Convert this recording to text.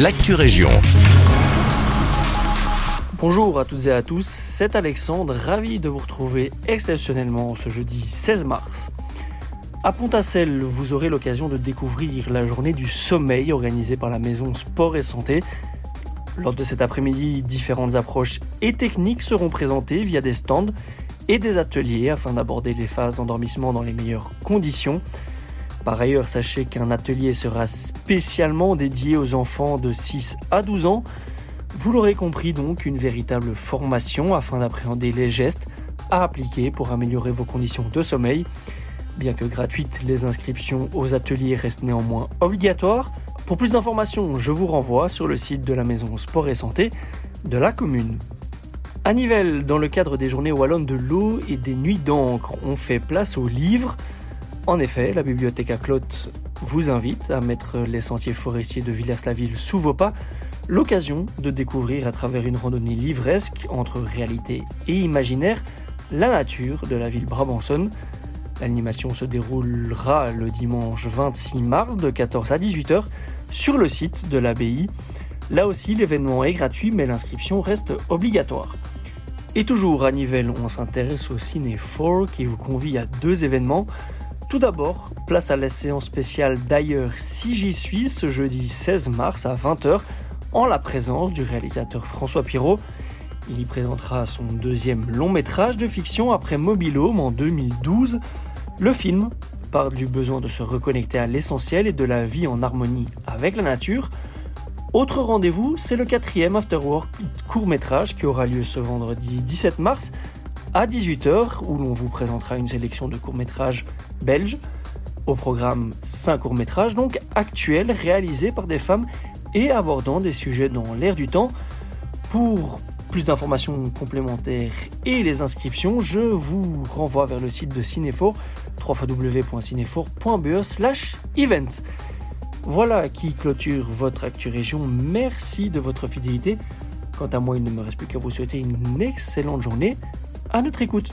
l'actu région. Bonjour à toutes et à tous, c'est Alexandre, ravi de vous retrouver exceptionnellement ce jeudi 16 mars. À Pontacelle, vous aurez l'occasion de découvrir la journée du sommeil organisée par la maison Sport et Santé. Lors de cet après-midi, différentes approches et techniques seront présentées via des stands et des ateliers afin d'aborder les phases d'endormissement dans les meilleures conditions. Par ailleurs, sachez qu'un atelier sera spécialement dédié aux enfants de 6 à 12 ans. Vous l'aurez compris donc, une véritable formation afin d'appréhender les gestes à appliquer pour améliorer vos conditions de sommeil. Bien que gratuites, les inscriptions aux ateliers restent néanmoins obligatoires. Pour plus d'informations, je vous renvoie sur le site de la maison Sport et Santé de la commune. À Nivelles, dans le cadre des journées wallonnes de l'eau et des nuits d'encre, on fait place aux livres. En effet, la bibliothèque à Clotte vous invite à mettre les sentiers forestiers de Villers-la-Ville sous vos pas, l'occasion de découvrir à travers une randonnée livresque entre réalité et imaginaire la nature de la ville brabançonne. L'animation se déroulera le dimanche 26 mars de 14 à 18h sur le site de l'abbaye. Là aussi, l'événement est gratuit, mais l'inscription reste obligatoire. Et toujours à Nivelles, on s'intéresse au Ciné 4 qui vous convie à deux événements. Tout d'abord, place à la séance spéciale d'ailleurs si j'y suis ce jeudi 16 mars à 20h en la présence du réalisateur François Pirot. Il y présentera son deuxième long métrage de fiction après Mobile Home en 2012. Le film parle du besoin de se reconnecter à l'essentiel et de la vie en harmonie avec la nature. Autre rendez-vous, c'est le quatrième Afterwork court métrage qui aura lieu ce vendredi 17 mars à 18h où l'on vous présentera une sélection de courts métrages belges. Au programme 5 courts métrages donc actuels réalisés par des femmes et abordant des sujets dans l'air du temps. Pour plus d'informations complémentaires et les inscriptions, je vous renvoie vers le site de Cinéfort www.cinefour.be slash event. Voilà qui clôture votre Actu Région. Merci de votre fidélité. Quant à moi, il ne me reste plus qu'à vous souhaiter une excellente journée. À notre écoute.